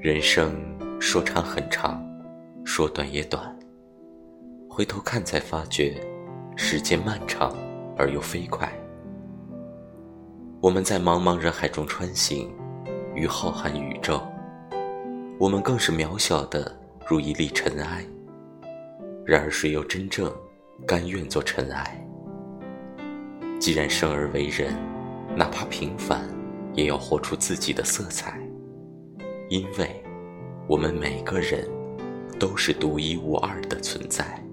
人生说长很长，说短也短。回头看，才发觉时间漫长而又飞快。我们在茫茫人海中穿行，于浩瀚宇宙，我们更是渺小的如一粒尘埃。然而，谁又真正甘愿做尘埃？既然生而为人，哪怕平凡，也要活出自己的色彩。因为，我们每个人都是独一无二的存在。